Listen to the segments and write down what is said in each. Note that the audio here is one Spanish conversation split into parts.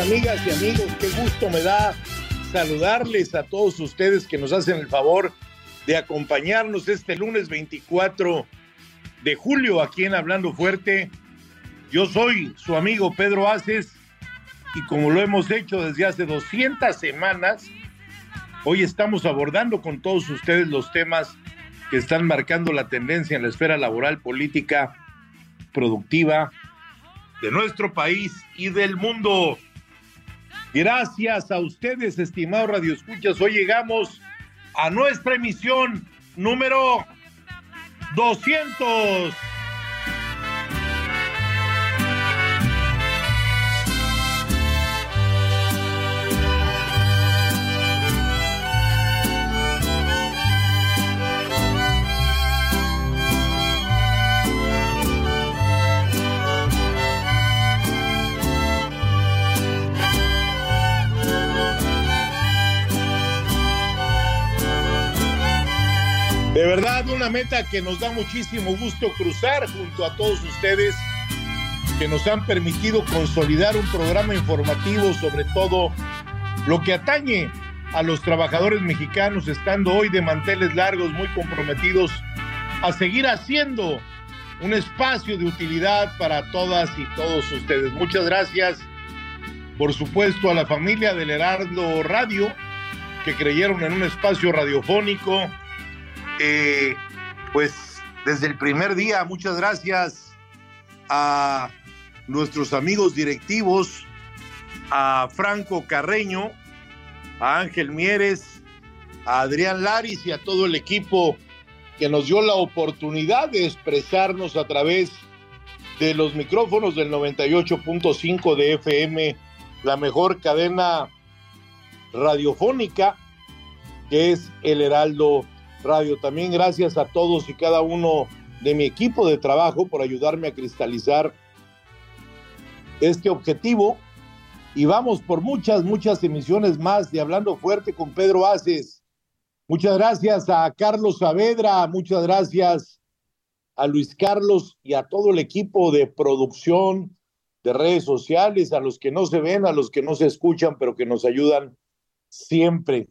Amigas y amigos, qué gusto me da saludarles a todos ustedes que nos hacen el favor de acompañarnos este lunes 24 de julio aquí en Hablando Fuerte. Yo soy su amigo Pedro Aces y como lo hemos hecho desde hace 200 semanas, hoy estamos abordando con todos ustedes los temas que están marcando la tendencia en la esfera laboral, política, productiva de nuestro país y del mundo. Gracias a ustedes, estimados radioescuchas. Hoy llegamos a nuestra emisión número 200. De verdad, una meta que nos da muchísimo gusto cruzar junto a todos ustedes que nos han permitido consolidar un programa informativo sobre todo lo que atañe a los trabajadores mexicanos, estando hoy de manteles largos, muy comprometidos a seguir haciendo un espacio de utilidad para todas y todos ustedes. Muchas gracias, por supuesto, a la familia del Heraldo Radio, que creyeron en un espacio radiofónico pues desde el primer día, muchas gracias a nuestros amigos directivos, a Franco Carreño, a Ángel Mieres, a Adrián Laris y a todo el equipo que nos dio la oportunidad de expresarnos a través de los micrófonos del 98.5 de FM, la mejor cadena radiofónica que es el Heraldo Radio. También gracias a todos y cada uno de mi equipo de trabajo por ayudarme a cristalizar este objetivo. Y vamos por muchas, muchas emisiones más de Hablando Fuerte con Pedro Aces. Muchas gracias a Carlos Saavedra, muchas gracias a Luis Carlos y a todo el equipo de producción de redes sociales, a los que no se ven, a los que no se escuchan, pero que nos ayudan siempre.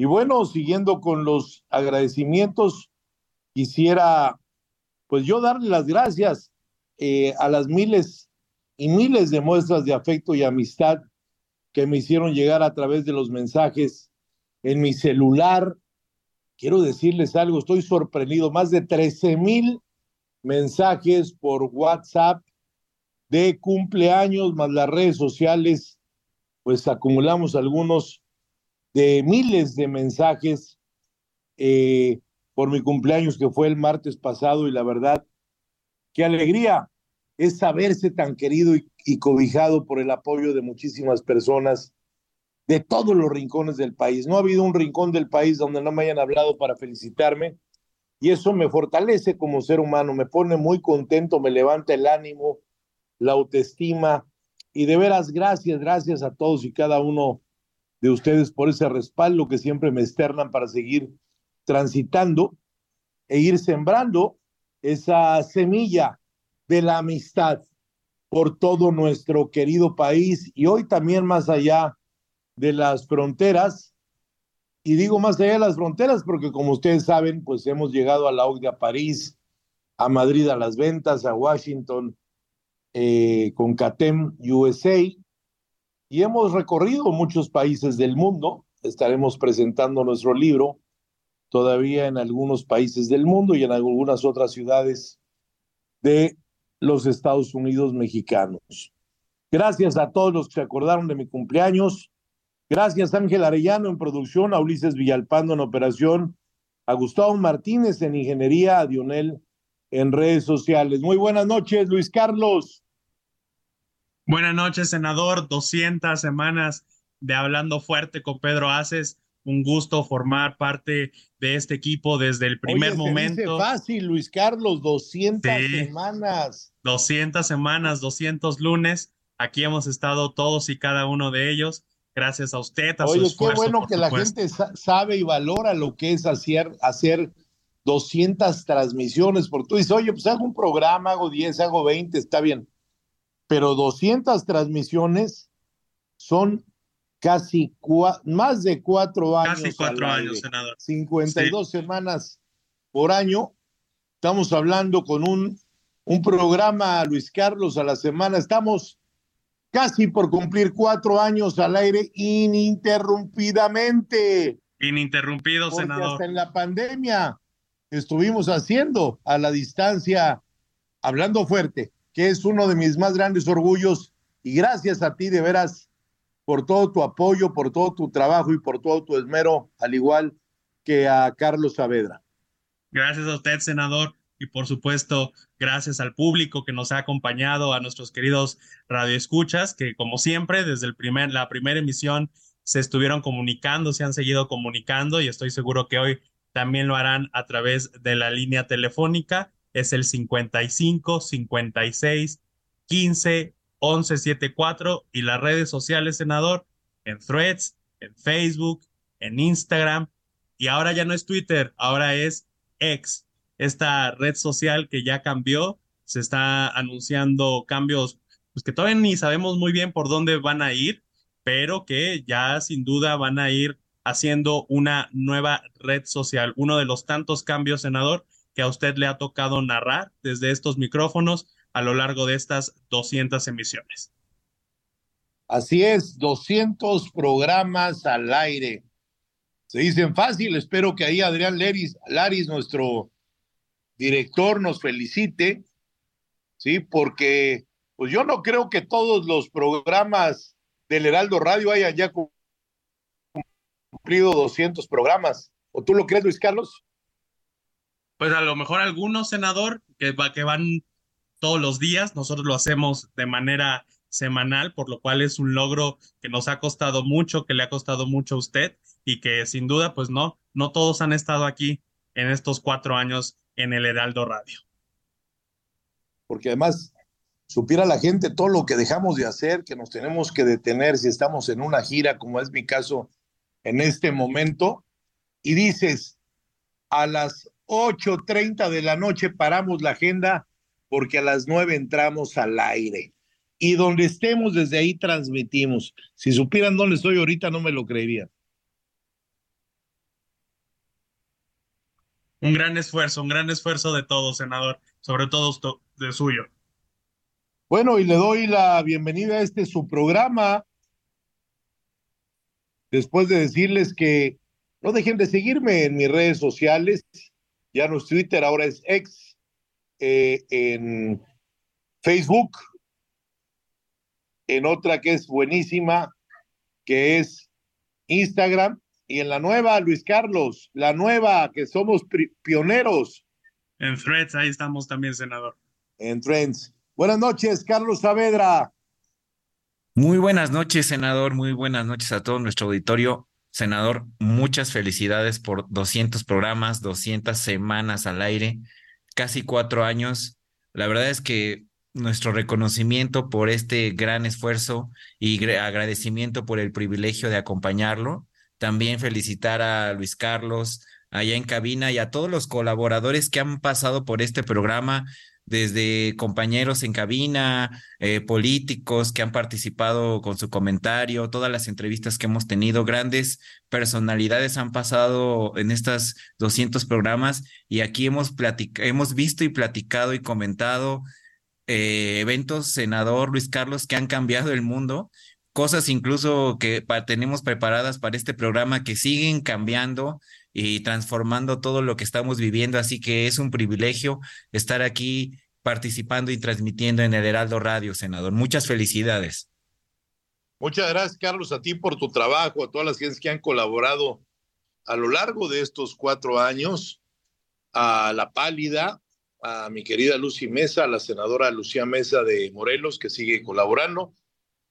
Y bueno, siguiendo con los agradecimientos, quisiera pues yo darle las gracias eh, a las miles y miles de muestras de afecto y amistad que me hicieron llegar a través de los mensajes en mi celular. Quiero decirles algo, estoy sorprendido, más de 13 mil mensajes por WhatsApp de cumpleaños, más las redes sociales, pues acumulamos algunos de miles de mensajes eh, por mi cumpleaños que fue el martes pasado y la verdad, qué alegría es saberse tan querido y, y cobijado por el apoyo de muchísimas personas de todos los rincones del país. No ha habido un rincón del país donde no me hayan hablado para felicitarme y eso me fortalece como ser humano, me pone muy contento, me levanta el ánimo, la autoestima Y de veras, gracias, gracias a todos y cada uno de ustedes por ese respaldo que siempre me externan para seguir transitando e ir sembrando esa semilla de la amistad por todo nuestro querido país y hoy también más allá de las fronteras. Y digo más allá de las fronteras porque como ustedes saben, pues hemos llegado a la OCDE a París, a Madrid a las ventas, a Washington eh, con CATEM USA y hemos recorrido muchos países del mundo. Estaremos presentando nuestro libro todavía en algunos países del mundo y en algunas otras ciudades de los Estados Unidos mexicanos. Gracias a todos los que se acordaron de mi cumpleaños. Gracias Ángel Arellano en producción, a Ulises Villalpando en operación, a Gustavo Martínez en ingeniería, a Dionel en redes sociales. Muy buenas noches, Luis Carlos. Buenas noches, senador. 200 semanas de Hablando Fuerte con Pedro Aces. Un gusto formar parte de este equipo desde el primer Oye, momento. Se dice fácil, Luis Carlos, 200 Sí. semanas. 200 semanas, 200 lunes. Aquí hemos estado todos y cada uno de ellos. Gracias a usted, a su Oye, qué bueno por que la gente sa- sabe y valora lo que es hacer, hacer 200 transmisiones, porque tú dices, oye, pues hago un programa, hago 10, hago 20, está bien, pero 200 transmisiones son casi más de cuatro años. Casi cuatro años, aire. senador. 52 semanas por año. Estamos hablando con un, un programa, Luis Carlos, a la semana. Estamos casi por cumplir cuatro años al aire ininterrumpidamente. Ininterrumpido, Porque senador. hasta en la pandemia estuvimos haciendo a la distancia, hablando fuerte, que es uno de mis más grandes orgullos. Y gracias a ti, de veras, por todo tu apoyo, por todo tu trabajo y por todo tu esmero, al igual que a Carlos Saavedra. Gracias a usted, senador, y por supuesto, gracias al público que nos ha acompañado, a nuestros queridos radioescuchas, que como siempre, desde el primer, la primera emisión se estuvieron comunicando, se han seguido comunicando y estoy seguro que hoy también lo harán a través de la línea telefónica. Es el 55 56 15 11 74 y las redes sociales, senador, en Threads, en Facebook, en Instagram y ahora ya no es Twitter, ahora es X, esta red social que ya cambió, se está anunciando cambios, pues que todavía ni sabemos muy bien por dónde van a ir, pero que ya sin duda van a ir haciendo una nueva red social, uno de los tantos cambios, senador, que a usted le ha tocado narrar desde estos micrófonos a lo largo de estas 200 emisiones. Así es, 200 programas al aire. Se dicen fácil, espero que ahí Adrián Leris, Laris, nuestro director, nos felicite, ¿sí? Porque pues yo no creo que todos los programas del Heraldo Radio hayan ya cumplido 200 programas. ¿O tú lo crees, Luis Carlos? Pues a lo mejor algunos, senador, que, va, que van todos los días, nosotros lo hacemos de manera semanal, por lo cual es un logro que nos ha costado mucho, que le ha costado mucho a usted y que sin duda, pues no, no todos han estado aquí en estos cuatro años en el Heraldo Radio. Porque además supiera la gente todo lo que dejamos de hacer, que nos tenemos que detener si estamos en una gira, como es mi caso en este momento, y dices, a las 8.30 de la noche paramos la agenda porque a las 9 entramos al aire. Y donde estemos, desde ahí transmitimos. Si supieran dónde estoy ahorita, no me lo creerían. Un gran esfuerzo, un gran esfuerzo de todos, senador, sobre todo de suyo. Bueno, y le doy la bienvenida a este su programa. Después de decirles que no dejen de seguirme en mis redes sociales. Ya no es Twitter, ahora es ex. eh, en Facebook. En otra que es buenísima, que es Instagram. Y en la nueva, Luis Carlos, la nueva, que somos pioneros En Threads, ahí estamos también, senador. en Trends. Buenas noches, Carlos Saavedra. Muy buenas noches, senador. Muy buenas noches a todo nuestro auditorio. Senador, muchas felicidades por 200 programas, 200 semanas al aire, casi cuatro años. La verdad es que nuestro reconocimiento por este gran esfuerzo y agradecimiento por el privilegio de acompañarlo. También felicitar a Luis Carlos allá en cabina y a todos los colaboradores que han pasado por este programa, desde compañeros en cabina, eh, políticos que han participado con su comentario, todas las entrevistas que hemos tenido, grandes personalidades han pasado en estas 200 programas y aquí hemos, hemos visto y platicado y comentado eh, eventos, senador Luis Carlos, que han cambiado el mundo, cosas incluso que tenemos preparadas para este programa que siguen cambiando y transformando todo lo que estamos viviendo. Así que es un privilegio estar aquí participando y transmitiendo en el Heraldo Radio, senador. Muchas felicidades. Muchas gracias, Carlos, a ti por tu trabajo, a todas las gentes que han colaborado a lo largo de estos cuatro años, a La Pálida, a mi querida Lucy Mesa, a la senadora Lucía Mesa de Morelos, que sigue colaborando,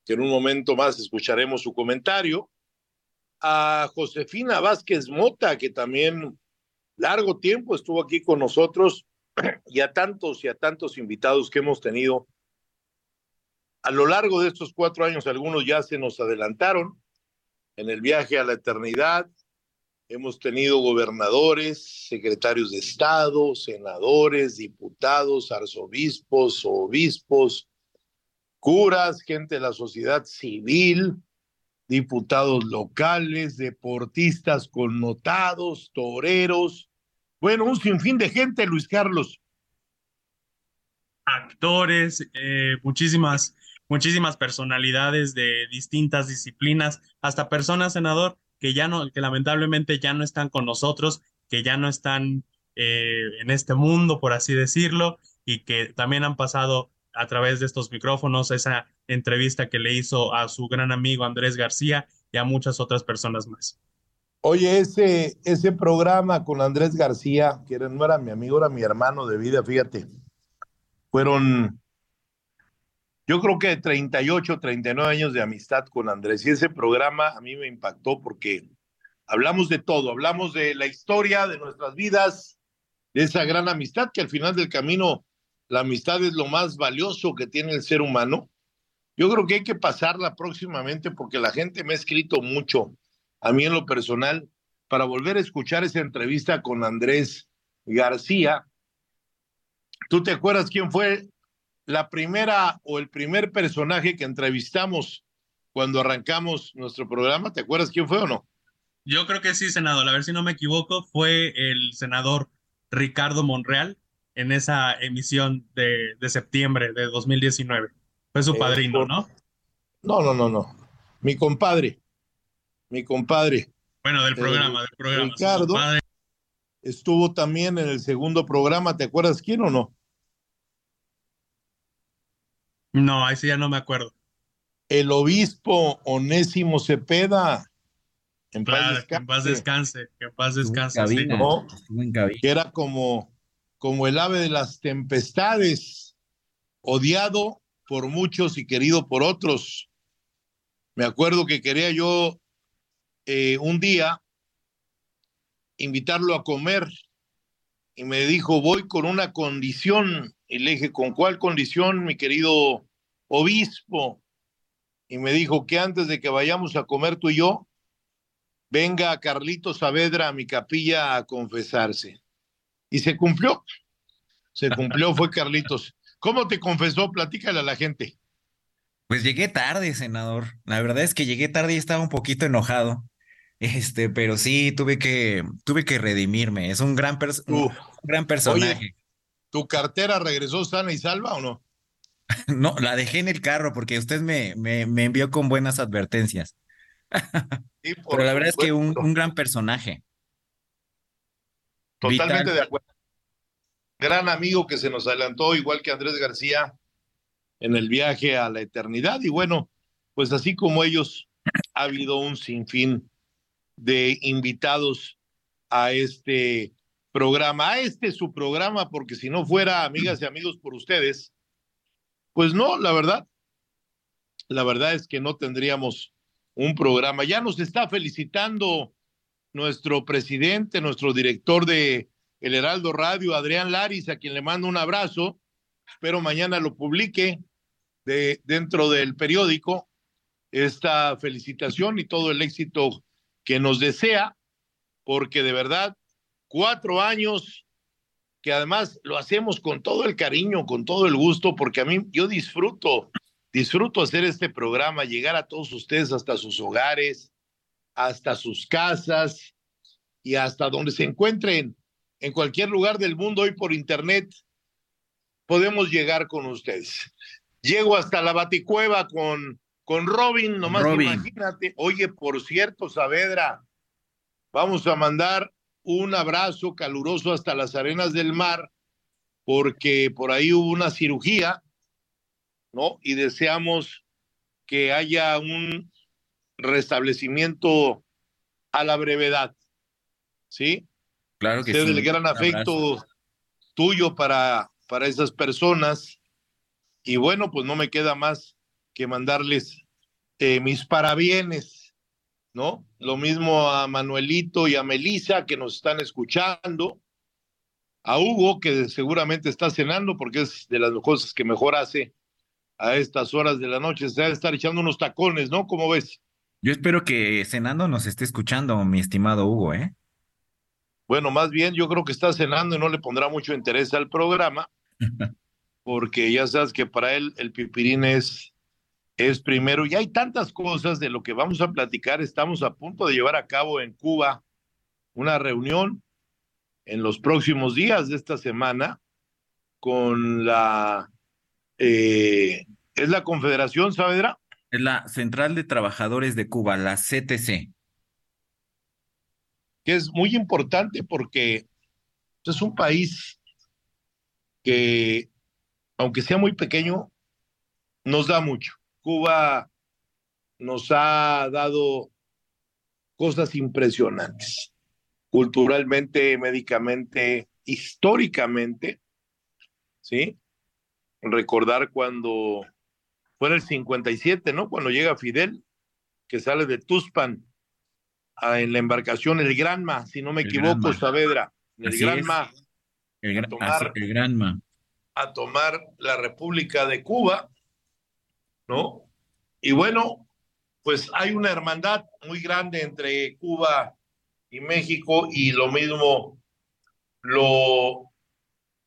que en un momento más escucharemos su comentario, a Josefina Vázquez Mota, que también largo tiempo estuvo aquí con nosotros, y a tantos y a tantos invitados que hemos tenido. A lo largo de estos cuatro años, algunos ya se nos adelantaron en el viaje a la eternidad. Hemos tenido gobernadores, secretarios de Estado, senadores, diputados, arzobispos, obispos, curas, gente de la sociedad civil, diputados locales, deportistas connotados, toreros, bueno, un sinfín de gente, Luis Carlos. Actores, eh, muchísimas, muchísimas personalidades de distintas disciplinas, hasta personas, senador, que ya no, que lamentablemente ya no están con nosotros, que ya no están eh, en este mundo, por así decirlo, y que también han pasado a través de estos micrófonos esa entrevista que le hizo a su gran amigo Andrés García y a muchas otras personas más. Oye, ese, ese programa con Andrés García, que no era mi amigo, era mi hermano de vida, fíjate, fueron, yo creo que 38, 39 años de amistad con Andrés. Y ese programa a mí me impactó porque hablamos de todo, hablamos de la historia, de nuestras vidas, de esa gran amistad, que al final del camino la amistad es lo más valioso que tiene el ser humano. Yo creo que hay que pasarla próximamente porque la gente me ha escrito mucho a mí en lo personal, para volver a escuchar esa entrevista con Andrés García. ¿Tú te acuerdas quién fue la primera o el primer personaje que entrevistamos cuando arrancamos nuestro programa? ¿Te acuerdas quién fue o no? Yo creo que sí, senador. A ver si no me equivoco, fue el senador Ricardo Monreal en esa emisión de, de septiembre de 2019. Fue su eh, padrino, ¿no? No, no, no, no. Mi compadre mi compadre. Bueno, del programa, del programa. Ricardo estuvo también en el segundo programa, ¿te acuerdas quién o no? No, ahí sí ya no me acuerdo. El obispo Onésimo Cepeda. En paz descanse. en paz descanse, que en paz descanse. Que era como, como el ave de las tempestades, odiado por muchos y querido por otros. Me acuerdo que quería yo eh, un día invitarlo a comer y me dijo, voy con una condición. Y le dije, ¿con cuál condición, mi querido obispo? Y me dijo que antes de que vayamos a comer tú y yo, venga Carlito Saavedra a mi capilla a confesarse. Y se cumplió. Se cumplió, fue Carlitos. ¿Cómo te confesó? Platícale a la gente. Pues llegué tarde, senador. La verdad es que llegué tarde y estaba un poquito enojado. Este, pero sí, tuve que, tuve que redimirme. Es un gran, un gran personaje. ¿Tu cartera regresó sana y salva o no? no, la dejé en el carro porque usted me, me, me envió con buenas advertencias. pero la verdad es que un, un gran personaje. Totalmente de acuerdo. Gran amigo que se nos adelantó, igual que Andrés García, en el viaje a la eternidad. Y bueno, pues así como ellos, ha habido un sinfín de invitados a este programa, a este su programa, porque si no fuera, amigas y amigos, por ustedes, pues no, la verdad, la verdad es que no tendríamos un programa. Ya nos está felicitando nuestro presidente, nuestro director de El Heraldo Radio, Adrián Laris, a quien le mando un abrazo, espero mañana lo publique de, dentro del periódico, esta felicitación y todo el éxito que nos desea, porque de verdad, cuatro años que además lo hacemos con todo el cariño, con todo el gusto, porque a mí yo disfruto, disfruto hacer este programa, llegar a todos ustedes hasta sus hogares, hasta sus casas y hasta donde se encuentren en cualquier lugar del mundo hoy por internet, podemos llegar con ustedes. Llego hasta la Baticueva con, con Robin, nomás imagínate. Oye, por cierto, Saavedra, vamos a mandar un abrazo caluroso hasta las arenas del mar, porque por ahí hubo una cirugía, ¿no? Y deseamos que haya un restablecimiento a la brevedad, ¿sí? Claro que sí. el gran afecto tuyo para, para esas personas. Y bueno, pues no me queda más que mandarles eh, mis parabienes, ¿no? Lo mismo a Manuelito y a Melisa que nos están escuchando, a Hugo que seguramente está cenando porque es de las cosas que mejor hace a estas horas de la noche, se debe estar echando unos tacones, ¿no? ¿Cómo ves? Yo espero que cenando nos esté escuchando, mi estimado Hugo, ¿eh? Bueno, más bien yo creo que está cenando y no le pondrá mucho interés al programa, porque ya sabes que para él el pipirín es, es primero. Y hay tantas cosas de lo que vamos a platicar. Estamos a punto de llevar a cabo en Cuba una reunión en los próximos días de esta semana con la... Eh, ¿Es la Confederación Saavedra? La Central de Trabajadores de Cuba, la CTC. Que es muy importante porque es un país que, aunque sea muy pequeño, nos da mucho. Cuba nos ha dado cosas impresionantes, culturalmente, médicamente, históricamente, ¿sí? Recordar cuando fue en el 57, ¿no? Cuando llega Fidel, que sale de Tuspan a, en la embarcación El Granma, si no me el equivoco. Saavedra, el Así Granma. El, gran, a tomar, el Granma. A tomar la República de Cuba, ¿no? Y bueno, pues hay una hermandad muy grande entre Cuba y México y lo mismo lo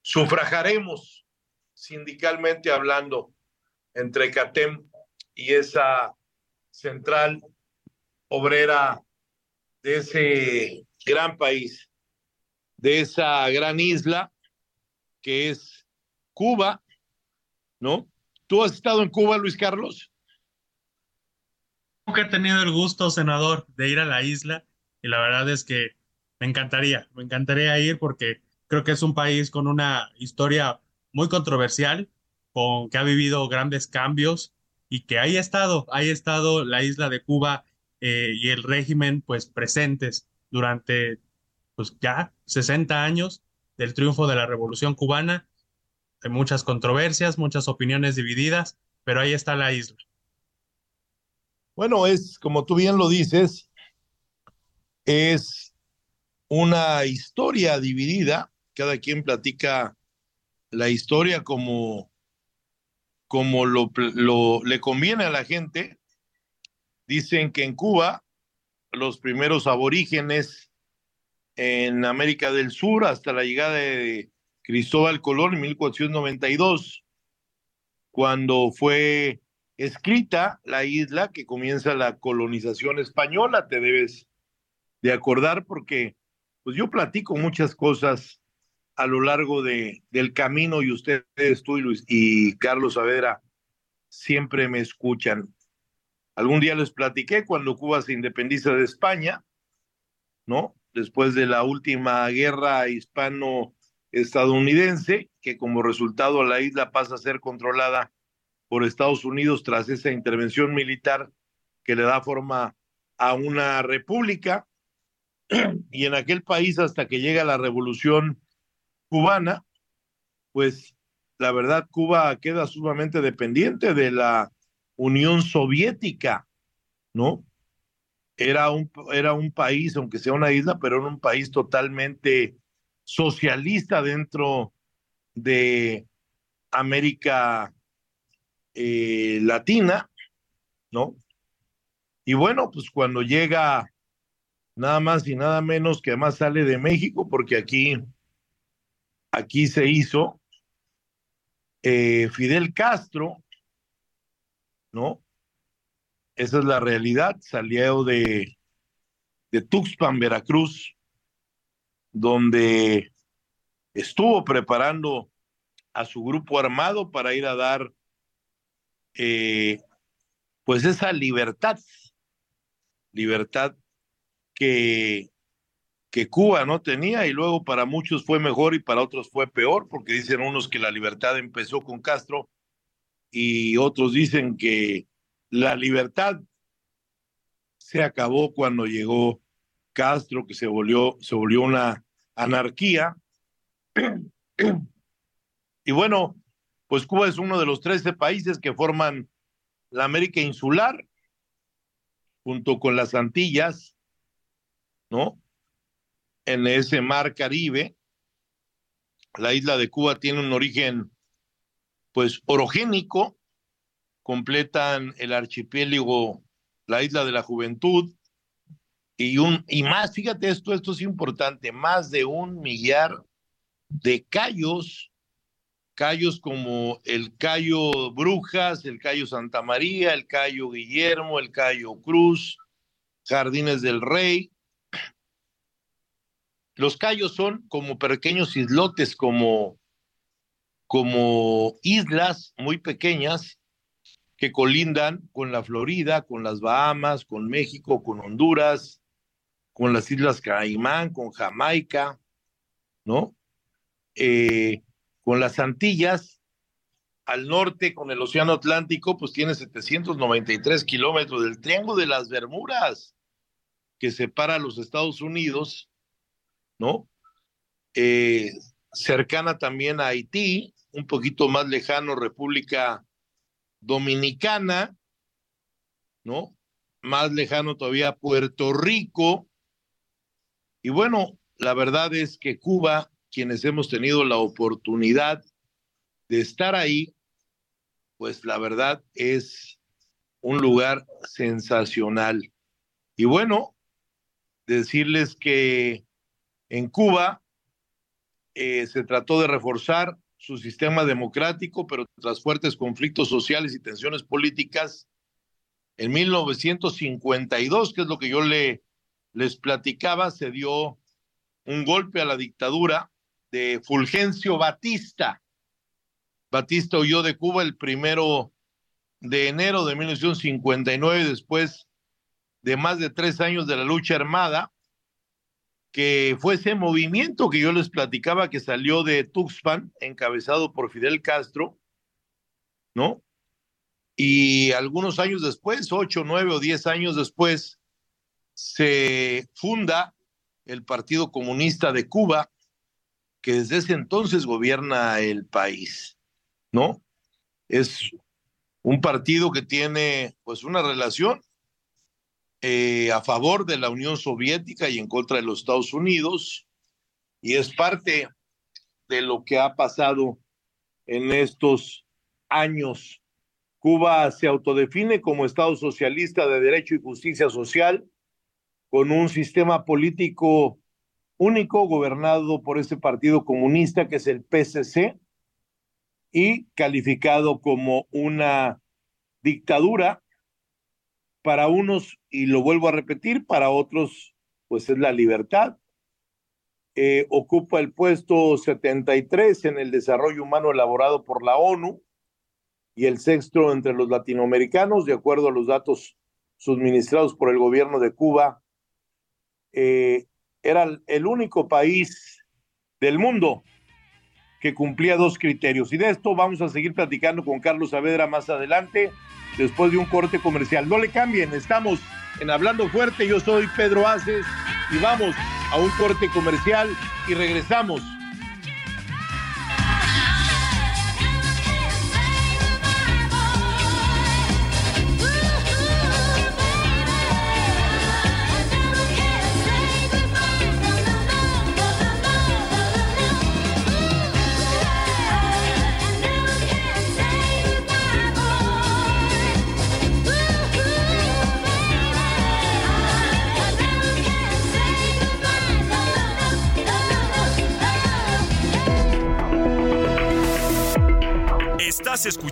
sufrajaremos sindicalmente hablando entre CATEM y esa central obrera de ese gran país, de esa gran isla que es Cuba, ¿no? ¿Tú has estado en Cuba, Luis Carlos? Nunca he tenido el gusto, senador, de ir a la isla y la verdad es que me encantaría, me encantaría ir porque creo que es un país con una historia muy controversial, con que ha vivido grandes cambios y que ahí ha estado, ahí ha estado la isla de Cuba eh, y el régimen pues presentes durante pues ya 60 años del triunfo de la revolución cubana. Hay muchas controversias, muchas opiniones divididas, pero ahí está la isla. Bueno, es como tú bien lo dices, es una historia dividida, cada quien platica la historia como como lo, lo, le conviene a la gente, dicen que en Cuba los primeros aborígenes en América del Sur hasta la llegada de Cristóbal Colón en 1492, cuando fue escrita la isla que comienza la colonización española, te debes de acordar porque pues yo platico muchas cosas a lo largo de, del camino y ustedes, tú y, Luis, y Carlos Saavedra, siempre me escuchan. Algún día les platiqué cuando Cuba se independiza de España, ¿no? Después de la última guerra hispano-estadounidense, que como resultado la isla pasa a ser controlada por Estados Unidos tras esa intervención militar que le da forma a una república. Y en aquel país, hasta que llega la revolución cubana, pues la verdad Cuba queda sumamente dependiente de la Unión Soviética, ¿no? Era un, era un país, aunque sea una isla, pero era un país totalmente socialista dentro de América eh, Latina, ¿no? Y bueno, pues cuando llega nada más y nada menos que además sale de México, porque aquí, aquí se hizo eh, Fidel Castro, ¿no? Esa es la realidad, salió de, Tuxpan, Veracruz, donde estuvo preparando a su grupo armado para ir a dar eh, pues esa libertad, libertad que, que Cuba no tenía y luego para muchos fue mejor y para otros fue peor, porque dicen unos que la libertad empezó con Castro y otros dicen que la libertad se acabó cuando llegó Castro, que se volvió, se volvió una anarquía. y bueno, pues Cuba es uno de los 13 países que forman la América insular, junto con las Antillas, ¿no? En ese mar Caribe. La isla de Cuba tiene un origen, pues, orogénico, completan el archipiélago, la isla de la juventud, y, un, y más, fíjate esto, esto es importante, más de un millar de callos, callos como el Cayo Brujas, el Cayo Santa María, el Cayo Guillermo, el Cayo Cruz, Jardines del Rey. Los cayos son como pequeños islotes, como, como islas muy pequeñas que colindan con la Florida, con las Bahamas, con México, con Honduras, con las Islas Caimán, con Jamaica, ¿no? Eh, con las Antillas, al norte, con el Océano Atlántico, pues tiene 793 kilómetros del Triángulo de las Bermudas, que separa a los Estados Unidos, ¿no? Eh, cercana también a Haití, un poquito más lejano, República Dominicana, ¿no? Más lejano todavía Puerto Rico, y bueno, la verdad es que Cuba, quienes hemos tenido la oportunidad de estar ahí, pues la verdad es un lugar sensacional. Y bueno, decirles que en Cuba eh, se trató de reforzar su sistema democrático, pero tras fuertes conflictos sociales y tensiones políticas, en 1952, que es lo que yo le les platicaba, se dio un golpe a la dictadura de Fulgencio Batista. Batista huyó de Cuba el primero de enero de 1959, después de más de tres años de la lucha armada, que fue ese movimiento que yo les platicaba que salió de Tuxpan, encabezado por Fidel Castro, ¿no? Y algunos años después, ocho, nueve o diez años después, se funda el Partido Comunista de Cuba, que desde ese entonces gobierna el país, ¿no? Es un partido que tiene pues una relación eh, a favor de la Unión Soviética y en contra de los Estados Unidos, y es parte de lo que ha pasado en estos años. Cuba se autodefine como Estado socialista de derecho y justicia social, con un sistema político único gobernado por ese partido comunista que es el PCC y calificado como una dictadura para unos, y lo vuelvo a repetir, para otros, pues es la libertad. Eh, ocupa el puesto 73 en el desarrollo humano elaborado por la ONU y el sexto entre los latinoamericanos, de acuerdo a los datos suministrados por el gobierno de Cuba eh, era el único país del mundo que cumplía dos criterios. Y de esto vamos a seguir platicando con Carlos Saavedra más adelante, después de un corte comercial. No le cambien, estamos en Hablando Fuerte, yo soy Pedro Aces y vamos a un corte comercial y regresamos.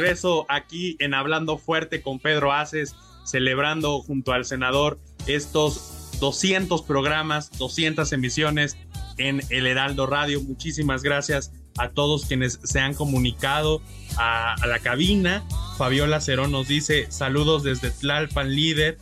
Regreso aquí en Hablando Fuerte con Pedro Aces, celebrando junto al senador estos 200 programas, 200 emisiones en el Heraldo Radio. Muchísimas gracias a todos quienes se han comunicado a, la cabina. Fabiola Cerón nos dice saludos desde Tlalpan líder.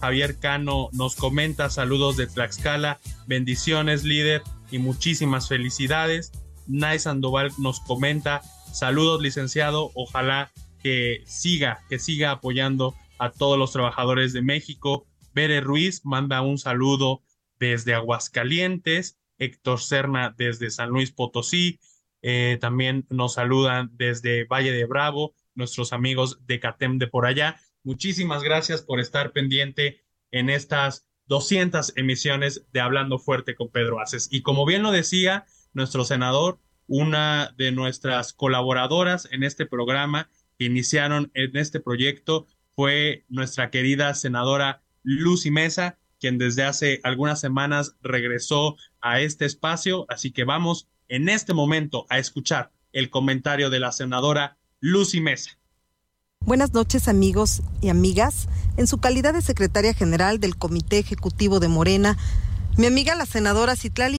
Javier Cano nos comenta saludos de Tlaxcala, bendiciones líder y muchísimas felicidades. Nay Sandoval nos comenta Saludos, licenciado. Ojalá que siga, que siga apoyando a todos los trabajadores de México. Bere Ruiz manda un saludo desde Aguascalientes. Héctor Serna desde San Luis Potosí. Eh, también nos saludan desde Valle de Bravo, nuestros amigos de CATEM de por allá. Muchísimas gracias por estar pendiente en estas 200 emisiones de Hablando Fuerte con Pedro Aces. Y como bien lo decía nuestro senador, una de nuestras colaboradoras en este programa que iniciaron en este proyecto fue nuestra querida senadora Lucy Mesa, quien desde hace algunas semanas regresó a este espacio. Así que vamos en este momento a escuchar el comentario de la senadora Lucy Mesa. Buenas noches amigos y amigas. En su calidad de secretaria general del Comité Ejecutivo de Morena, mi amiga la senadora Citlali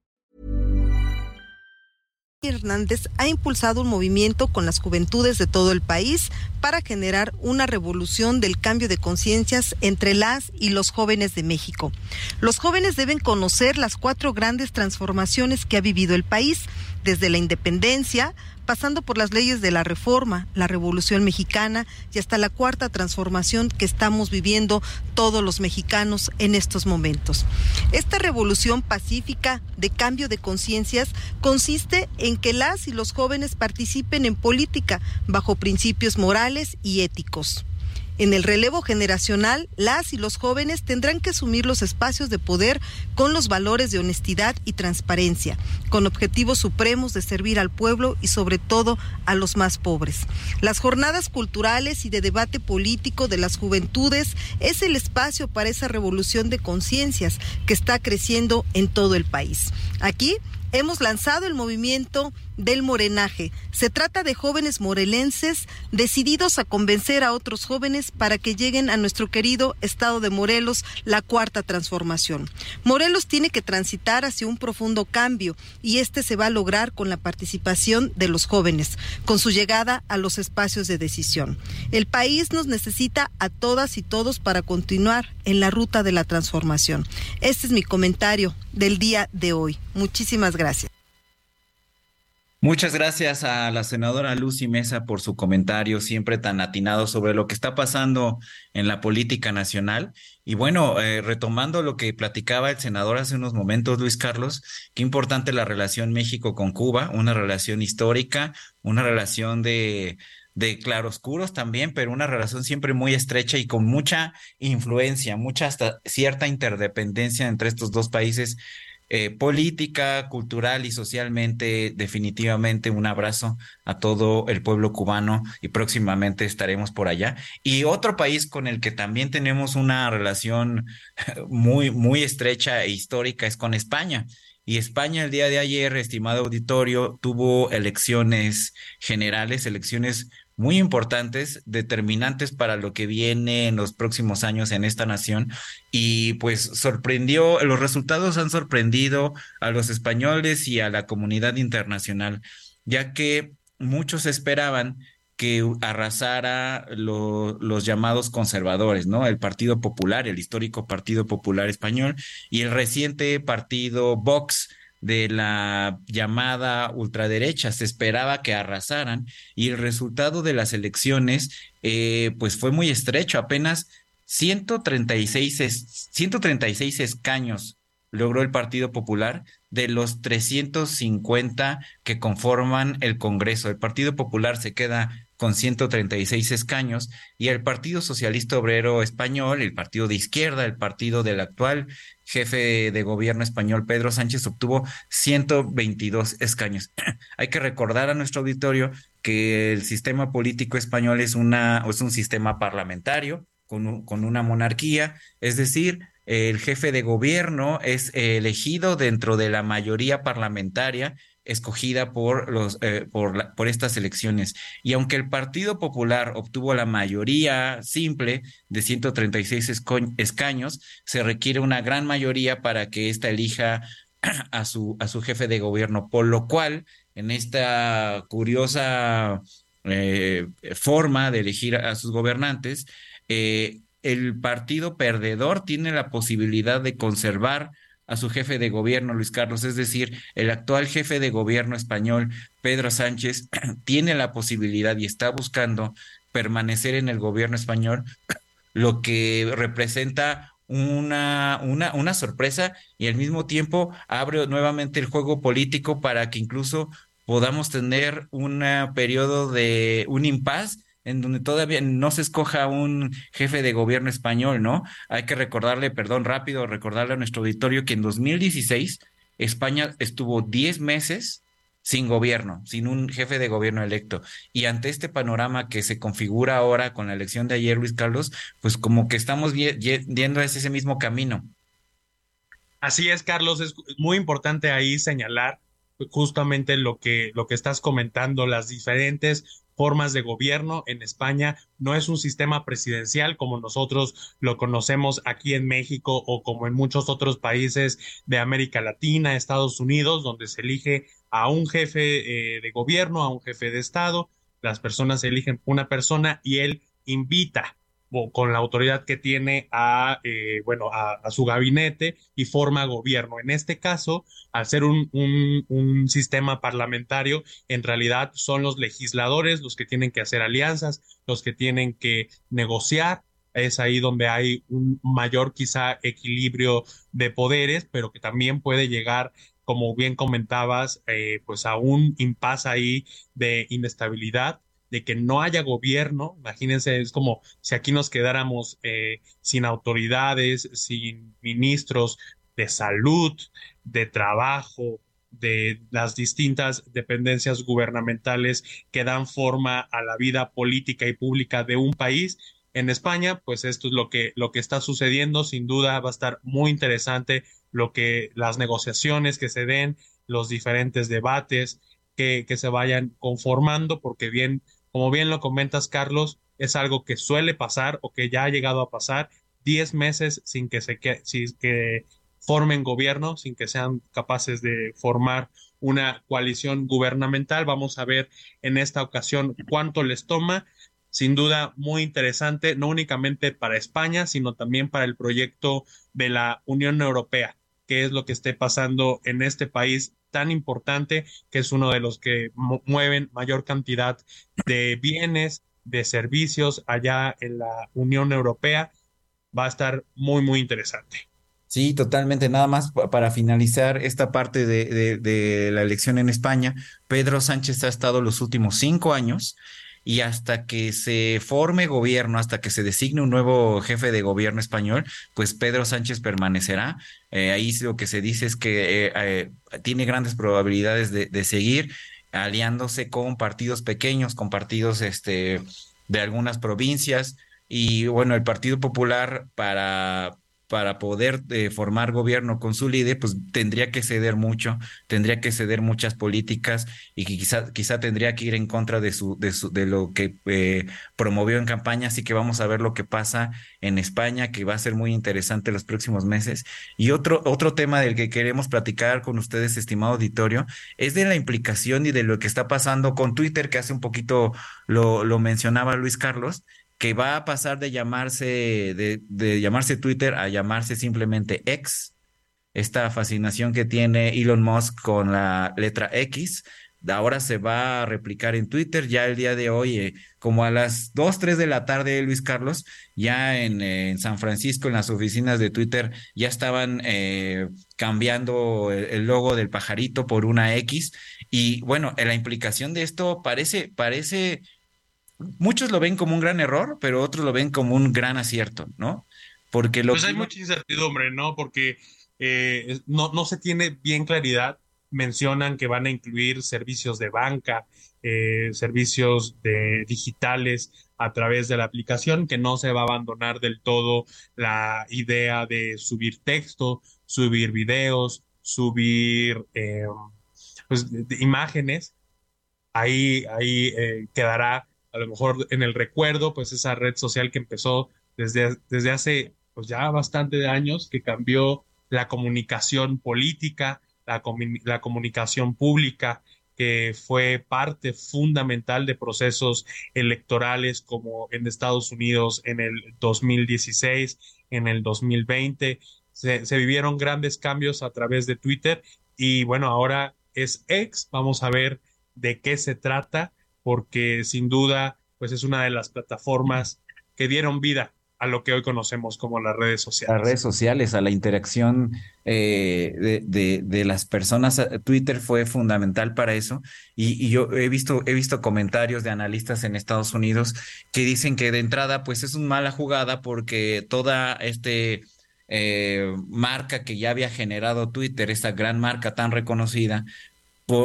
Hernández ha impulsado un movimiento con las juventudes de todo el país para generar una revolución del cambio de conciencias entre las y los jóvenes de México. Los jóvenes deben conocer las cuatro grandes transformaciones que ha vivido el país, desde la independencia, pasando por las leyes de la reforma, la revolución mexicana y hasta la cuarta transformación que estamos viviendo todos los mexicanos en estos momentos. Esta revolución pacífica de cambio de conciencias consiste en que las y los jóvenes participen en política bajo principios morales y éticos. En el relevo generacional, las y los jóvenes tendrán que asumir los espacios de poder con los valores de honestidad y transparencia, con objetivos supremos de servir al pueblo y sobre todo a los más pobres. Las jornadas culturales y de debate político de las juventudes es el espacio para esa revolución de conciencias que está creciendo en todo el país. Aquí hemos lanzado el movimiento del morenaje. Se trata de jóvenes morelenses decididos a convencer a otros jóvenes para que lleguen a nuestro querido estado de Morelos, la cuarta transformación. Morelos tiene que transitar hacia un profundo cambio y este se va a lograr con la participación de los jóvenes, con su llegada a los espacios de decisión. El país nos necesita a todas y todos para continuar en la ruta de la transformación. Este es mi comentario del día de hoy. Muchísimas gracias. Muchas gracias a la senadora Lucy Mesa por su comentario siempre tan atinado sobre lo que está pasando en la política nacional. Y bueno, eh, retomando lo que platicaba el senador hace unos momentos, Luis Carlos, qué importante la relación México con Cuba, una relación histórica, una relación de, de claroscuros también, pero una relación siempre muy estrecha y con mucha influencia, mucha hasta cierta interdependencia entre estos dos países eh, política, cultural y socialmente, definitivamente un abrazo a todo el pueblo cubano y próximamente estaremos por allá. Y otro país con el que también tenemos una relación muy, muy estrecha e histórica es con España. Y España el día de ayer, estimado auditorio, tuvo elecciones generales, elecciones muy importantes, determinantes para lo que viene en los próximos años en esta nación. Y pues sorprendió, los resultados han sorprendido a los españoles y a la comunidad internacional, ya que muchos esperaban que arrasara los llamados conservadores, ¿no? El Partido Popular, el histórico Partido Popular Español y el reciente partido Vox de la llamada ultraderecha. Se esperaba que arrasaran y el resultado de las elecciones, eh, pues fue muy estrecho, apenas 136, 136 escaños logró el Partido Popular de los 350 que conforman el Congreso. El Partido Popular se queda con 136 escaños y el Partido Socialista Obrero Español, el partido de izquierda, el partido del actual jefe de gobierno español Pedro Sánchez obtuvo 122 escaños. Hay que recordar a nuestro auditorio que el sistema político español es una es un sistema parlamentario con, con una monarquía, es decir, el jefe de gobierno es elegido dentro de la mayoría parlamentaria escogida por los eh, por, estas elecciones. Y aunque el Partido Popular obtuvo la mayoría simple de 136 escaños se requiere una gran mayoría para que ésta elija a su a su jefe de gobierno por lo cual en esta curiosa eh, forma de elegir a sus gobernantes eh, el partido perdedor tiene la posibilidad de conservar a su jefe de gobierno, Luis Carlos, es decir, el actual jefe de gobierno español, Pedro Sánchez, tiene la posibilidad y está buscando permanecer en el gobierno español, lo que representa una, una, una sorpresa y al mismo tiempo abre nuevamente el juego político para que incluso podamos tener un periodo de un impas en donde todavía no se escoja un jefe de gobierno español, ¿no? Hay que recordarle, perdón, rápido, recordarle a nuestro auditorio que en 2016 España estuvo 10 meses sin gobierno, sin un jefe de gobierno electo. Y ante este panorama que se configura ahora con la elección de ayer, Luis Carlos, pues como que estamos yendo ese mismo camino. Así es, Carlos, es muy importante ahí señalar justamente lo que, lo que estás comentando, las diferentes formas de gobierno en España. No es un sistema presidencial como nosotros lo conocemos aquí en México o como en muchos otros países de América Latina, Estados Unidos, donde se elige a un jefe eh, de gobierno, a un jefe de Estado. Las personas eligen una persona y él invita con la autoridad que tiene a, eh, bueno, a, su gabinete y forma gobierno. En este caso, al ser un, un, un, sistema parlamentario, en realidad son los legisladores los que tienen que hacer alianzas, los que tienen que negociar. Es ahí donde hay un mayor quizá equilibrio de poderes, pero que también puede llegar como bien comentabas, eh, pues a un impasse ahí de inestabilidad de que no haya gobierno, imagínense, es como si aquí nos quedáramos eh, sin autoridades, sin ministros de salud, de trabajo, de las distintas dependencias gubernamentales que dan forma a la vida política y pública de un país. En España, pues esto es lo que, lo que está sucediendo. Sin duda va a estar muy interesante lo que las negociaciones que se den, los diferentes debates que, que se vayan conformando, porque bien como bien lo comentas, Carlos, es algo que suele pasar o que ya ha llegado a pasar. Diez meses sin que se que, sin que formen gobierno, sin que sean capaces de formar una coalición gubernamental. Vamos a ver en esta ocasión cuánto les toma. Sin duda, muy interesante, no únicamente para España, sino también para el proyecto de la Unión Europea, que es lo que esté pasando en este país tan importante, que es uno de los que mueven mayor cantidad de bienes, de servicios allá en la Unión Europea. Va a estar muy, muy interesante. Sí, totalmente. Nada más para finalizar esta parte de, la elección en España, Pedro Sánchez ha estado los últimos cinco años y hasta que se forme gobierno, hasta que se designe un nuevo jefe de gobierno español, pues Pedro Sánchez permanecerá. Eh, ahí lo que se dice es que eh, eh, tiene grandes probabilidades de, seguir aliándose con partidos pequeños, con partidos este, de algunas provincias. Y bueno, el Partido Popular para para poder eh, formar gobierno con su líder, pues tendría que ceder mucho, tendría que ceder muchas políticas y quizá, quizá tendría que ir en contra de, su, de, su, de lo que eh, promovió en campaña. Así que vamos a ver lo que pasa en España, que va a ser muy interesante los próximos meses. Y otro, otro tema del que queremos platicar con ustedes, estimado auditorio, es de la implicación y de lo que está pasando con Twitter, que hace un poquito lo, lo mencionaba Luis Carlos que va a pasar de llamarse, de, de llamarse Twitter a llamarse simplemente X, esta fascinación que tiene Elon Musk con la letra X, ahora se va a replicar en Twitter. Ya el día de hoy, eh, como a las 2, 3 de la tarde, Luis Carlos, ya en, en San Francisco, en las oficinas de Twitter, ya estaban eh, cambiando el, el, logo del pajarito por una X. Y bueno, la implicación de esto parece, parece muchos lo ven como un gran error, pero otros lo ven como un gran acierto, ¿no? Porque lo pues hay mucha incertidumbre, ¿no? Porque eh, no, no se tiene bien claridad. Mencionan que van a incluir servicios de banca, eh, servicios de digitales a través de la aplicación, que no se va a abandonar del todo la idea de subir texto, subir videos, subir eh, pues, imágenes. Ahí, ahí quedará a lo mejor en el recuerdo, pues esa red social que empezó desde, desde hace pues ya bastante años, que cambió la comunicación política, la, la comunicación pública, que fue parte fundamental de procesos electorales como en Estados Unidos en el 2016, en el 2020. Se, se vivieron grandes cambios a través de Twitter y bueno, ahora es ex. Vamos a ver de qué se trata porque sin duda pues es una de las plataformas que dieron vida a lo que hoy conocemos como las redes sociales. Las redes sociales, a la interacción eh, de, de, de, las personas. Twitter fue fundamental para eso. Y, y, yo he visto, he visto comentarios de analistas en Estados Unidos que dicen que de entrada, pues es una mala jugada porque toda este eh, marca que ya había generado Twitter, esta gran marca tan reconocida,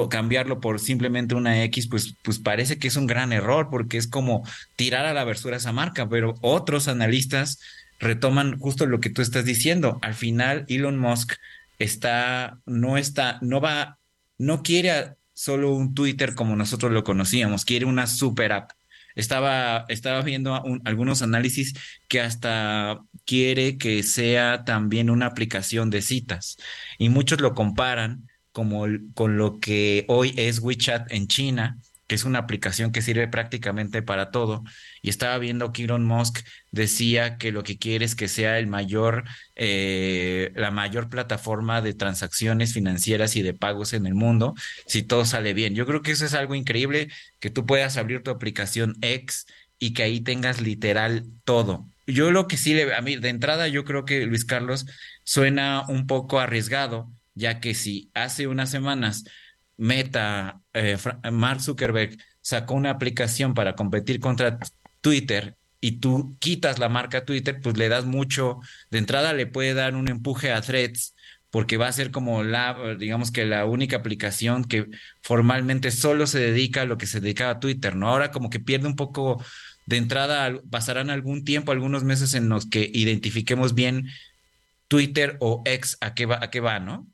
cambiarlo por simplemente una X, pues, pues parece que es un gran error porque es como tirar a la versura esa marca, pero otros analistas retoman justo lo que tú estás diciendo. Al final, Elon Musk está, no está, no va, no quiere solo un Twitter como nosotros lo conocíamos, quiere una super app. Estaba, estaba viendo un, algunos análisis que hasta quiere que sea también una aplicación de citas y muchos lo comparan como con lo que hoy es WeChat en China, que es una aplicación que sirve prácticamente para todo. Y estaba viendo que Elon Musk decía que lo que quiere es que sea el mayor, eh, la mayor plataforma de transacciones financieras y de pagos en el mundo, si todo sale bien. Yo creo que eso es algo increíble, que tú puedas abrir tu aplicación X y que ahí tengas literal todo. Yo lo que sí, le, a mí de entrada, yo creo que Luis Carlos suena un poco arriesgado ya que si hace unas semanas Meta, eh, Mark Zuckerberg sacó una aplicación para competir contra Twitter y tú quitas la marca Twitter, pues le das mucho, de entrada le puede dar un empuje a Threads, porque va a ser como la, digamos que la única aplicación que formalmente solo se dedica a lo que se dedicaba a Twitter, ¿no? Ahora como que pierde un poco de entrada, pasarán algún tiempo, algunos meses en los que identifiquemos bien Twitter o X a qué va, a qué va, ¿no?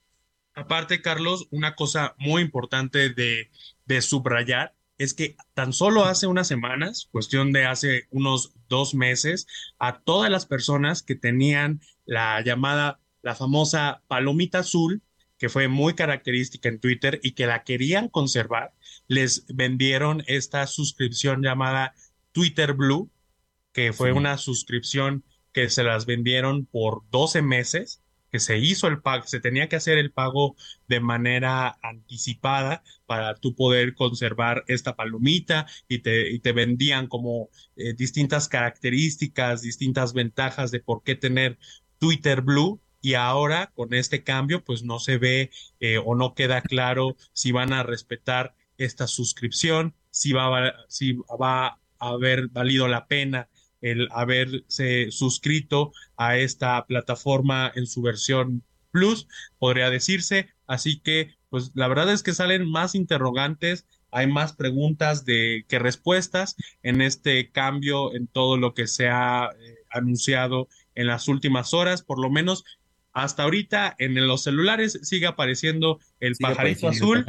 Aparte, Carlos, una cosa muy importante de, de, subrayar es que tan solo hace unas semanas, cuestión de hace unos dos meses, a todas las personas que tenían la llamada, la famosa palomita azul, que fue muy característica en Twitter y que la querían conservar, les vendieron esta suscripción llamada Twitter Blue, que fue sí. una suscripción que se las vendieron por 12 meses que se hizo el pago, se tenía que hacer el pago de manera anticipada para tú poder conservar esta palomita y te, te vendían como eh, distintas características, distintas ventajas de por qué tener Twitter Blue. Y ahora con este cambio, pues no se ve eh, o no queda claro si van a respetar esta suscripción, si va, si va a haber valido la pena el haberse suscrito a esta plataforma en su versión Plus, podría decirse. Así que, pues la verdad es que salen más interrogantes, hay más preguntas de que respuestas en este cambio en todo lo que se ha eh, anunciado en las últimas horas, por lo menos hasta ahorita en los celulares sigue apareciendo el pajarito azul,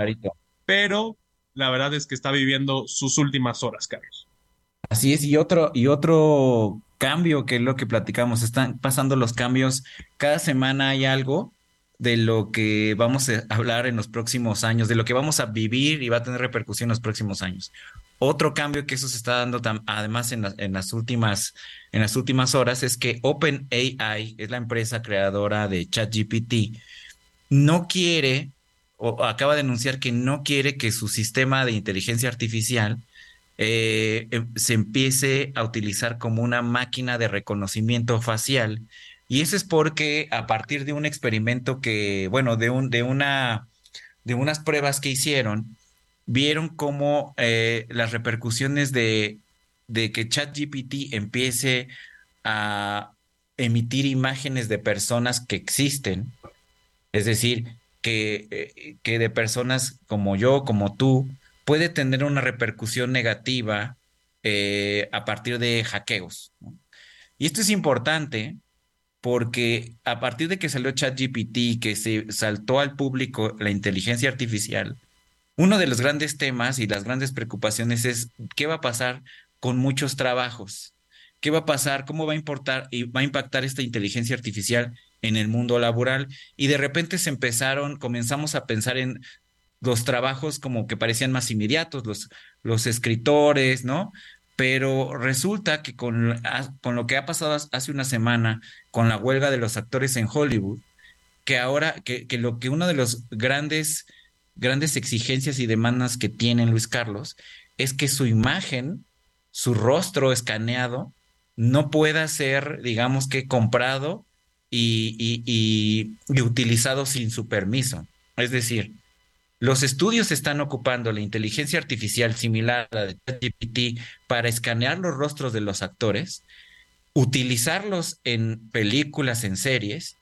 pero la verdad es que está viviendo sus últimas horas, Carlos. Así es, y otro, y otro cambio que es lo que platicamos, están pasando los cambios, cada semana hay algo de lo que vamos a hablar en los próximos años, de lo que vamos a vivir y va a tener repercusión en los próximos años. Otro cambio que eso se está dando además en, las últimas, en las últimas horas es que OpenAI, es la empresa creadora de ChatGPT, no quiere o acaba de anunciar que no quiere que su sistema de inteligencia artificial eh, em, se empiece a utilizar como una máquina de reconocimiento facial. Y eso es porque a partir de un experimento que, bueno, de, un, de, una, de unas pruebas que hicieron, vieron cómo eh, las repercusiones de, de que ChatGPT empiece a emitir imágenes de personas que existen, es decir, que, eh, que de personas como yo, como tú, puede tener una repercusión negativa eh, a partir de hackeos. Y esto es importante porque a partir de que salió ChatGPT, que se saltó al público la inteligencia artificial, uno de los grandes temas y las grandes preocupaciones es qué va a pasar con muchos trabajos. ¿Qué va a pasar? ¿Cómo va a importar y va a impactar esta inteligencia artificial en el mundo laboral? Y de repente se empezaron, comenzamos a pensar en los trabajos como que parecían más inmediatos, los, los escritores, ¿no? Pero resulta que con, con lo que ha pasado hace una semana con la huelga de los actores en Hollywood, que ahora, que, que lo que uno de los grandes, grandes exigencias y demandas que tiene Luis Carlos es que su imagen, su rostro escaneado, no pueda ser, digamos que, comprado y, y, y utilizado sin su permiso. Es decir, los estudios están ocupando la inteligencia artificial similar a la de ChatGPT para escanear los rostros de los actores, utilizarlos en películas, en series,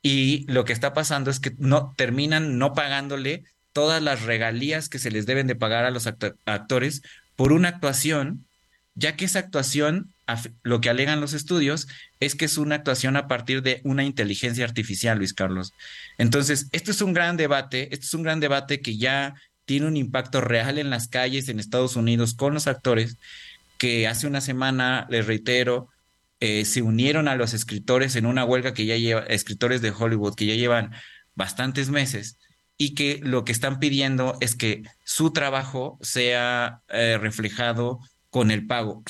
y lo que está pasando es que no terminan no pagándole todas las regalías que se les deben de pagar a los actores por una actuación, ya que esa actuación lo que alegan los estudios es que es una actuación a partir de una inteligencia artificial, Luis Carlos. Entonces, esto es un gran debate, esto es un gran debate que ya tiene un impacto real en las calles en Estados Unidos con los actores que hace una semana, les reitero, eh, se unieron a los escritores en una huelga que ya lleva, escritores de Hollywood que ya llevan bastantes meses y que lo que están pidiendo es que su trabajo sea eh, reflejado con el pago.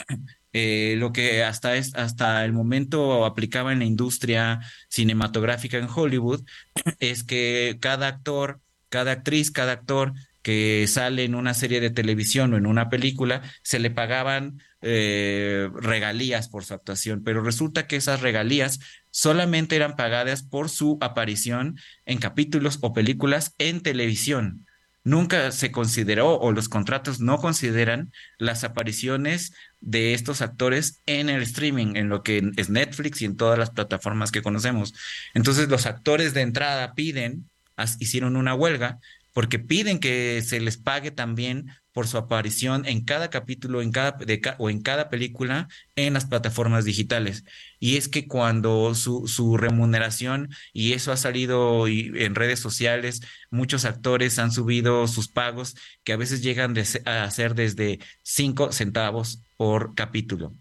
Eh, lo que hasta, es, hasta el momento aplicaba en la industria cinematográfica en Hollywood es que cada actor, cada actriz, cada actor que sale en una serie de televisión o en una película, se le pagaban eh, regalías por su actuación, pero resulta que esas regalías solamente eran pagadas por su aparición en capítulos o películas en televisión nunca se consideró o los contratos no consideran las apariciones de estos actores en el streaming, en lo que es Netflix y en todas las plataformas que conocemos. Entonces los actores de entrada piden, hicieron una huelga porque piden que se les pague también por su aparición en cada capítulo en cada, o en cada película en las plataformas digitales. Y es que cuando su, remuneración, y eso ha salido en redes sociales, muchos actores han subido sus pagos que a veces llegan a ser desde cinco centavos por capítulo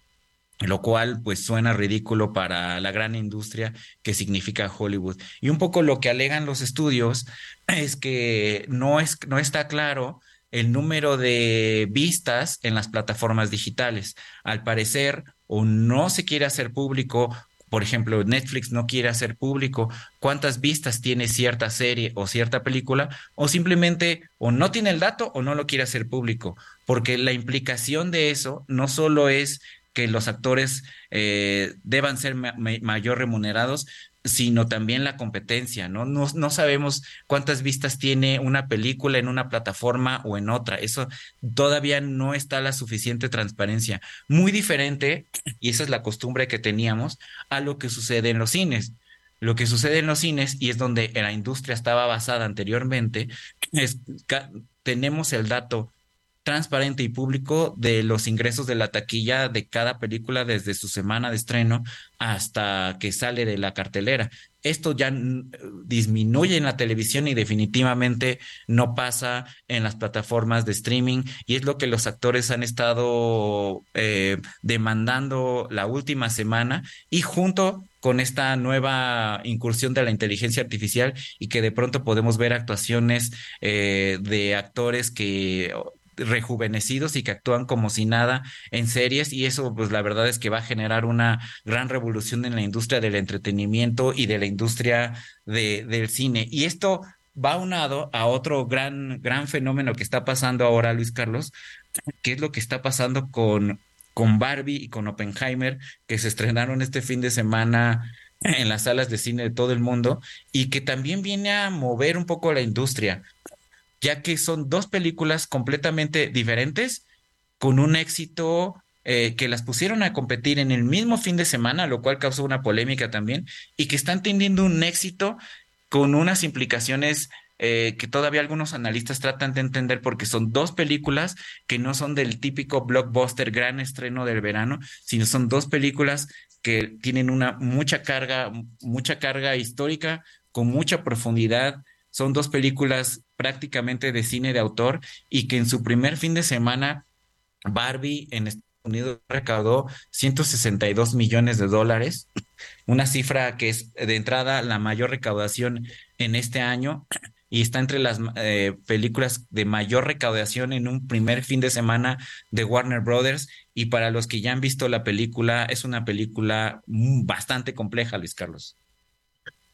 lo cual pues suena ridículo para la gran industria que significa Hollywood. Y un poco lo que alegan los estudios es que no, es, no está claro el número de vistas en las plataformas digitales. Al parecer, o no se quiere hacer público, por ejemplo, Netflix no quiere hacer público cuántas vistas tiene cierta serie o cierta película, o simplemente o no tiene el dato o no lo quiere hacer público, porque la implicación de eso no solo es que los actores eh, deban ser mayor remunerados, sino también la competencia, ¿no? ¿no? No sabemos cuántas vistas tiene una película en una plataforma o en otra. Eso todavía no está la suficiente transparencia. Muy diferente, y esa es la costumbre que teníamos, a lo que sucede en los cines. Lo que sucede en los cines, y es donde la industria estaba basada anteriormente, es tenemos el dato transparente y público de los ingresos de la taquilla de cada película desde su semana de estreno hasta que sale de la cartelera. Esto ya disminuye en la televisión y definitivamente no pasa en las plataformas de streaming y es lo que los actores han estado eh, demandando la última semana y junto con esta nueva incursión de la inteligencia artificial y que de pronto podemos ver actuaciones eh, de actores que rejuvenecidos y que actúan como si nada en series y eso pues la verdad es que va a generar una gran revolución en la industria del entretenimiento y de la industria de, del cine. Y esto va unado a otro gran, gran fenómeno que está pasando ahora, Luis Carlos, que es lo que está pasando con, con Barbie y con Oppenheimer, que se estrenaron este fin de semana en las salas de cine de todo el mundo y que también viene a mover un poco la industria ya que son dos películas completamente diferentes, con un éxito eh, que las pusieron a competir en el mismo fin de semana, lo cual causó una polémica también, y que están teniendo un éxito con unas implicaciones eh, que todavía algunos analistas tratan de entender porque son dos películas que no son del típico blockbuster gran estreno del verano, sino son dos películas que tienen una mucha carga, mucha carga histórica, con mucha profundidad, son dos películas prácticamente de cine de autor y que en su primer fin de semana Barbie en Estados Unidos recaudó 162 millones de dólares, una cifra que es de entrada la mayor recaudación en este año y está entre las eh, películas de mayor recaudación en un primer fin de semana de Warner Brothers. Y para los que ya han visto la película, es una película bastante compleja, Luis Carlos.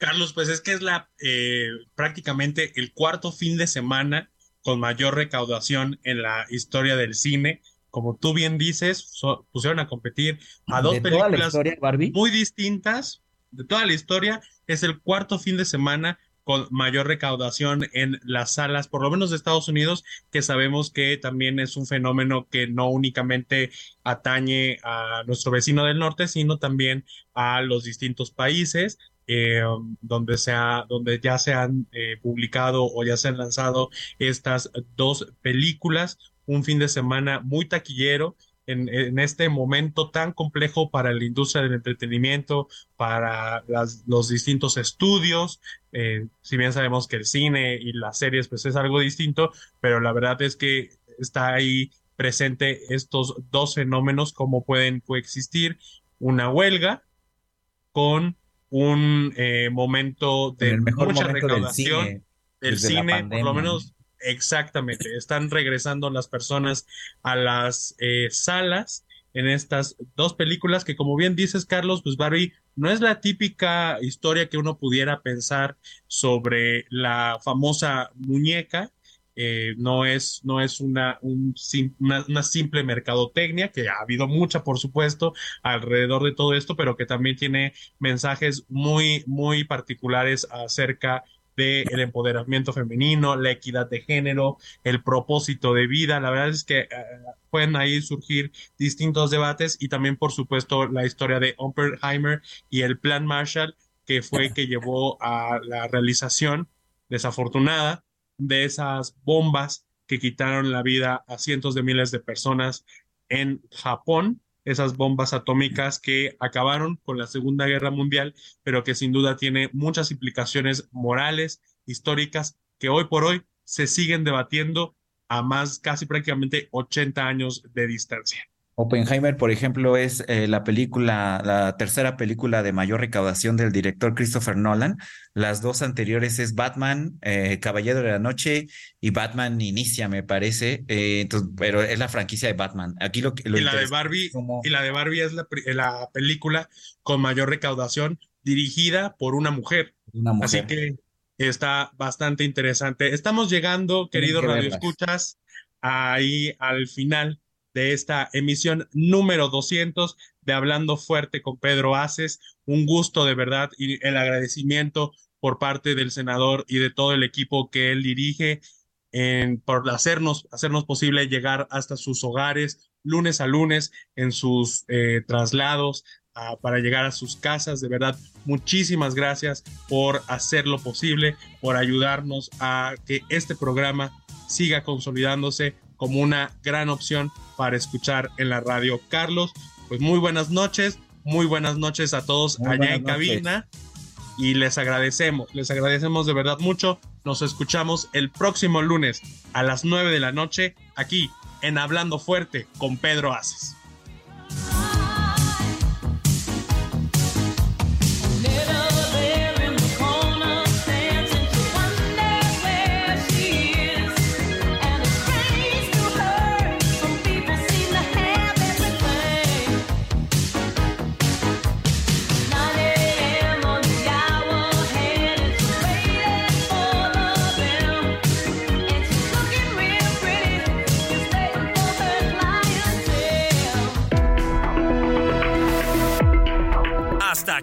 Carlos, pues es que es la eh, prácticamente el cuarto fin de semana con mayor recaudación en la historia del cine. Como tú bien dices, pusieron a competir a dos películas muy distintas de toda la historia. Es el cuarto fin de semana con mayor recaudación en las salas, por lo menos de Estados Unidos, que sabemos que también es un fenómeno que no únicamente atañe a nuestro vecino del norte, sino también a los distintos países. Eh, donde, donde ya se han eh, publicado o ya se han lanzado estas dos películas. Un fin de semana muy taquillero. En, este momento tan complejo para la industria del entretenimiento, para las, los distintos estudios, eh, si bien sabemos que el cine y las series pues es algo distinto, pero la verdad es que está ahí presente estos dos fenómenos, como pueden coexistir una huelga con un eh, momento de mucha recaudación del cine, por lo menos exactamente. Están regresando las personas a las eh, salas en estas dos películas que como bien dices Carlos, pues Barbie no es la típica historia que uno pudiera pensar sobre la famosa muñeca, eh, no es, no es una, una, simple mercadotecnia, que ha habido mucha, por supuesto, alrededor de todo esto, pero que también tiene mensajes muy, muy particulares acerca del empoderamiento femenino, la equidad de género, el propósito de vida. La verdad es que eh, pueden ahí surgir distintos debates y también, por supuesto, la historia de Oppenheimer y el Plan Marshall, que fue que llevó a la realización desafortunada de esas bombas que quitaron la vida a cientos de miles de personas en Japón, esas bombas atómicas que acabaron con la Segunda Guerra Mundial, pero que sin duda tiene muchas implicaciones morales, históricas, que hoy por hoy se siguen debatiendo a más casi prácticamente 80 años de distancia. Oppenheimer, por ejemplo, es eh, la película, la tercera película de mayor recaudación del director Christopher Nolan. Las dos anteriores es Batman, eh, Caballero de la Noche y Batman Inicia, me parece. Eh, pero es la franquicia de Batman. Aquí lo, y la de Barbie y la de Barbie es la, la, película con mayor recaudación dirigida por una mujer. Una mujer. Así que está bastante interesante. Estamos llegando, queridos radioescuchas, ahí al final de esta emisión número 200 de Hablando Fuerte con Pedro Aces. Un gusto de verdad y el agradecimiento por parte del senador y de todo el equipo que él dirige en, por hacernos, hacernos posible llegar hasta sus hogares lunes a lunes en sus eh, traslados para llegar a sus casas. De verdad, muchísimas gracias por hacerlo posible, por ayudarnos a que este programa siga consolidándose como una gran opción para escuchar en la radio. Carlos, pues muy buenas noches, muy buenas noches a todos allá en cabina y les agradecemos, les agradecemos de verdad mucho. Nos escuchamos el próximo lunes a las 9 de la noche aquí en Hablando Fuerte con Pedro Aces.